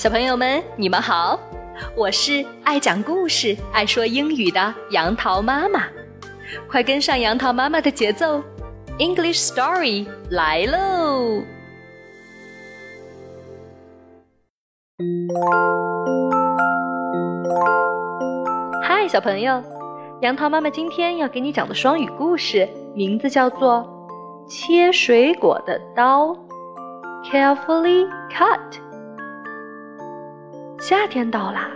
小朋友们，你们好，我是爱讲故事、爱说英语的杨桃妈妈，快跟上杨桃妈妈的节奏，English Story 来喽！嗨，小朋友，杨桃妈妈今天要给你讲的双语故事名字叫做《切水果的刀》，Carefully cut。夏天到啦，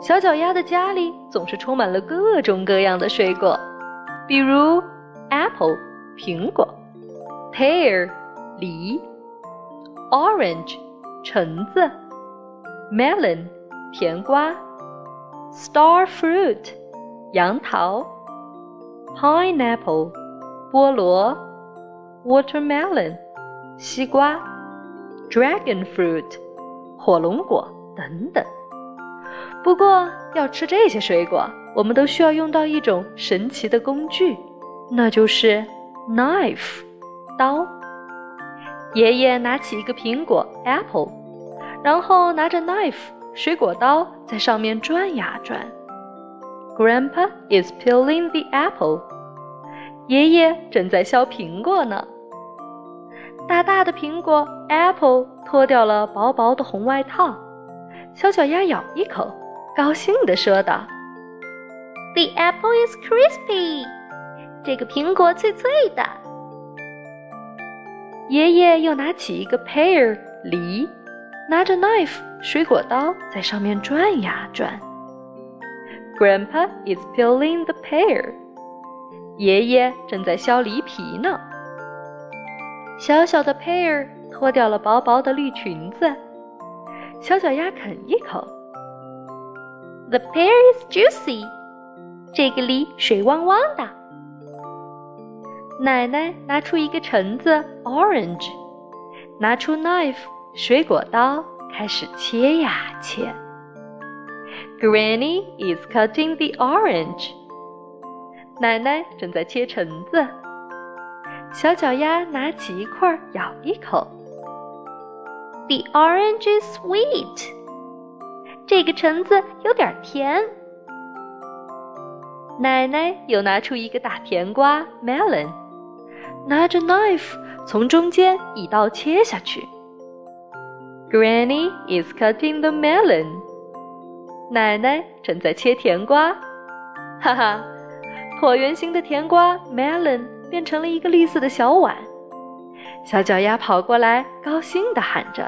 小脚丫的家里总是充满了各种各样的水果，比如 apple 苹果，pear 梨，orange 橙子，melon 甜瓜，star fruit 杨桃，pineapple 菠萝，watermelon 西瓜，dragon fruit 火龙果。等等。不过，要吃这些水果，我们都需要用到一种神奇的工具，那就是 knife 刀。爷爷拿起一个苹果 apple，然后拿着 knife 水果刀在上面转呀转。Grandpa is peeling the apple。爷爷正在削苹果呢。大大的苹果 apple 脱掉了薄薄的红外套。小脚丫咬一口，高兴地说道：“The apple is crispy，这个苹果脆脆的。”爷爷又拿起一个 pear 梨，拿着 knife 水果刀在上面转呀转。Grandpa is peeling the pear，爷爷正在削梨皮呢。小小的 pear 脱掉了薄薄的绿裙子。小脚丫啃一口，The pear is juicy，这个梨水汪汪的。奶奶拿出一个橙子，orange，拿出 knife 水果刀，开始切呀切。Granny is cutting the orange，奶奶正在切橙子。小脚丫拿起一块咬一口。The orange is sweet。这个橙子有点甜。奶奶又拿出一个大甜瓜 melon，拿着 knife 从中间一刀切下去。Granny is cutting the melon。奶奶正在切甜瓜。哈哈，椭圆形的甜瓜 melon 变成了一个绿色的小碗。小脚丫跑过来，高兴地喊着：“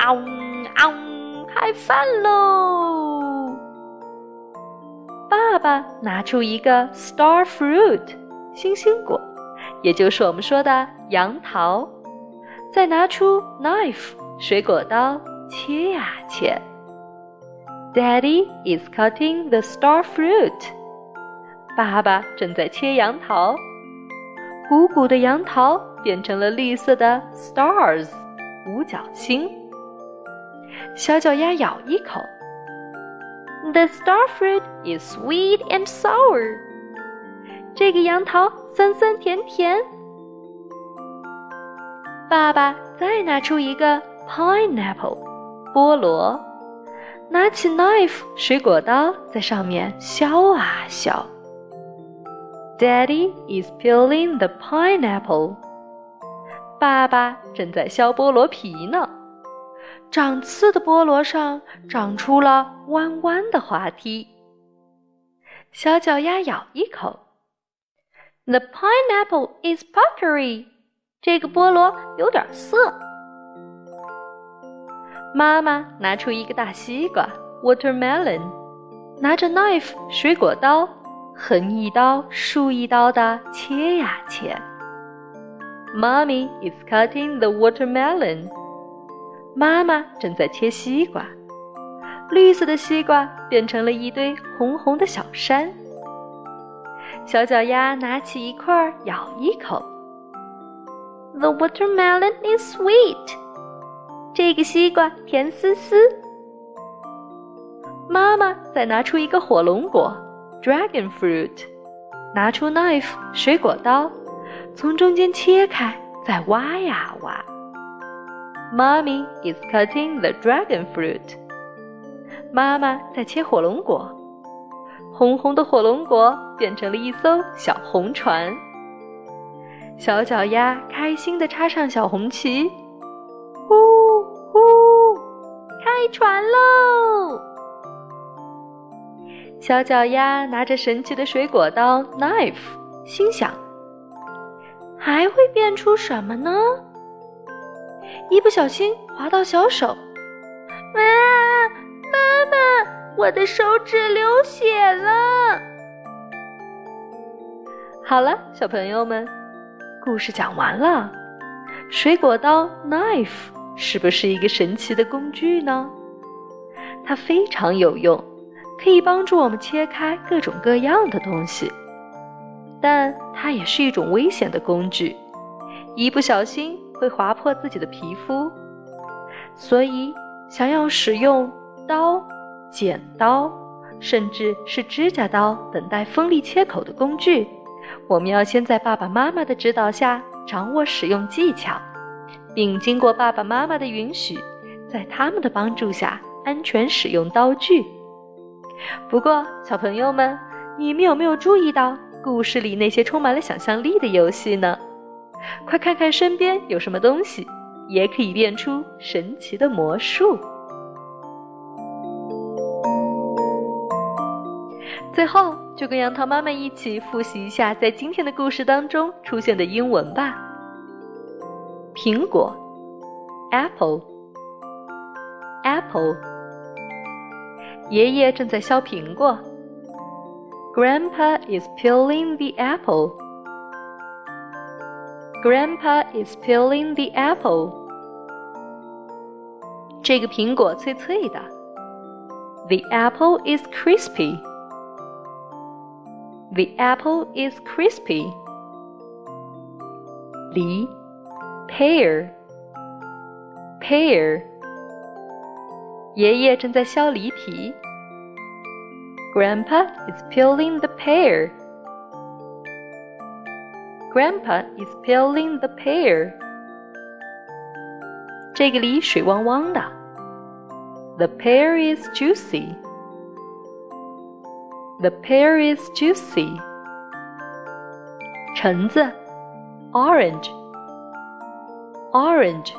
啊呜啊呜，开饭喽！”爸爸拿出一个 star fruit 星星果，也就是我们说的杨桃，再拿出 knife 水果刀，切呀切。Daddy is cutting the star fruit。爸爸正在切杨桃，鼓鼓的杨桃。变成了绿色的 stars 五角星。小脚丫咬一口，The star fruit is sweet and sour。这个杨桃酸酸甜甜。爸爸再拿出一个 pineapple 菠萝，拿起 knife 水果刀在上面削啊削。Daddy is peeling the pineapple。爸爸正在削菠萝皮呢，长刺的菠萝上长出了弯弯的滑梯。小脚丫咬一口，The pineapple is puckery。这个菠萝有点涩。妈妈拿出一个大西瓜，watermelon，拿着 knife 水果刀，横一刀竖一刀的切呀切。Mommy is cutting the watermelon. 妈妈正在切西瓜，绿色的西瓜变成了一堆红红的小山。小脚丫拿起一块咬一口。The watermelon is sweet. 这个西瓜甜丝丝。妈妈再拿出一个火龙果，dragon fruit，拿出 knife 水果刀。从中间切开，再挖呀挖。Mommy is cutting the dragon fruit. 妈妈在切火龙果，红红的火龙果变成了一艘小红船。小脚丫开心地插上小红旗，呼呼，开船喽！小脚丫拿着神奇的水果刀 knife，心想：还会变出什么呢？一不小心划到小手，啊！妈妈，我的手指流血了。好了，小朋友们，故事讲完了。水果刀 knife 是不是一个神奇的工具呢？它非常有用，可以帮助我们切开各种各样的东西。但它也是一种危险的工具，一不小心。会划破自己的皮肤，所以想要使用刀、剪刀，甚至是指甲刀等带锋利切口的工具，我们要先在爸爸妈妈的指导下掌握使用技巧，并经过爸爸妈妈的允许，在他们的帮助下安全使用刀具。不过，小朋友们，你们有没有注意到故事里那些充满了想象力的游戏呢？快看看身边有什么东西，也可以变出神奇的魔术。最后，就跟杨桃妈妈一起复习一下在今天的故事当中出现的英文吧。苹果，apple，apple。爷爷正在削苹果。Grandpa is peeling the apple. Grandpa is peeling the apple. 这个苹果脆脆的。The apple is crispy. The apple is crispy. 梨，pear。pear。爷爷正在削梨皮。 Grandpa is peeling the pear. Grandpa is peeling the pear. 这个梨水汪汪的。The pear is juicy. The pear is juicy. 橙子，orange。orange。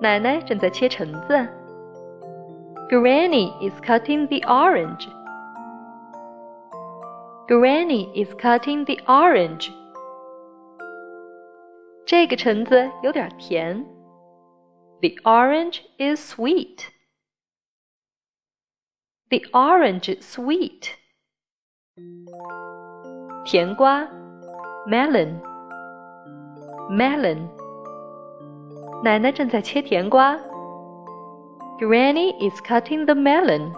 奶奶正在切橙子。 Granny is cutting the orange. Granny is cutting the orange. 这个橙子有点甜。The orange is sweet. The orange is sweet. 甜瓜，melon。melon。奶奶正在切甜瓜。 Granny is cutting the melon.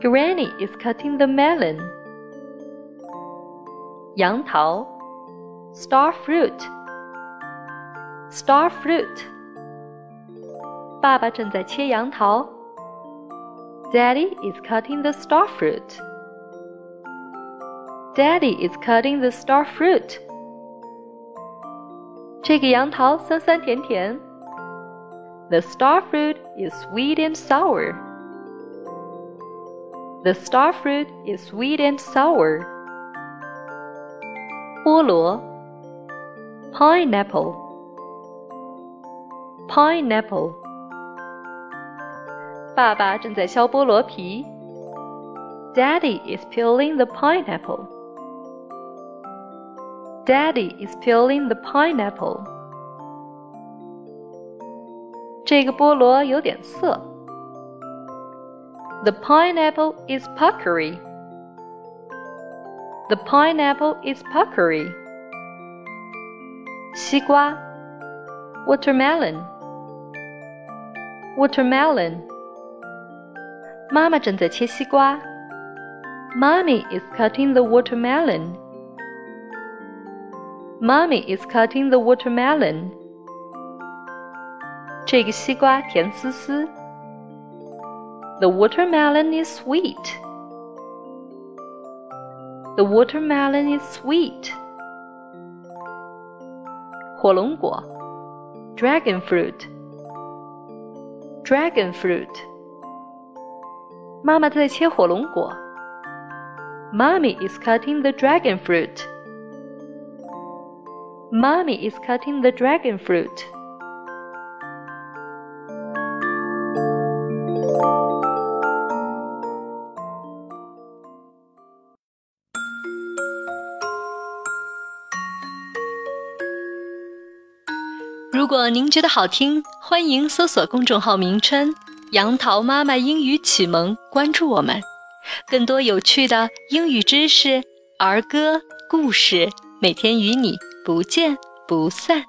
Granny is cutting the melon. 杨桃，star fruit. Star fruit. 爸爸正在切杨桃。Daddy is cutting the star fruit. Daddy is cutting the star fruit. 这个杨桃酸酸甜甜。 The star fruit is sweet and sour. The star fruit is sweet and sour. 菠萝 pineapple pineapple 爸爸正在削菠萝皮 Daddy is peeling the pineapple. Daddy is peeling the pineapple. 这个菠萝有点涩。the pineapple is puckery. The pineapple is puckery. 西瓜 watermelon watermelon 妈妈正在切西瓜 Mommy is cutting the watermelon. Mommy is cutting the watermelon. 这个西瓜甜丝丝。the watermelon is sweet. The watermelon is sweet. 火龙果 dragon fruit, dragon fruit。妈妈在切火龙果。Mommy is cutting the dragon fruit. Mommy is cutting the dragon fruit. 如果您觉得好听，欢迎搜索公众号名称“杨桃妈妈英语启蒙”，关注我们。更多有趣的英语知识、儿歌、故事，每天与你不见不散。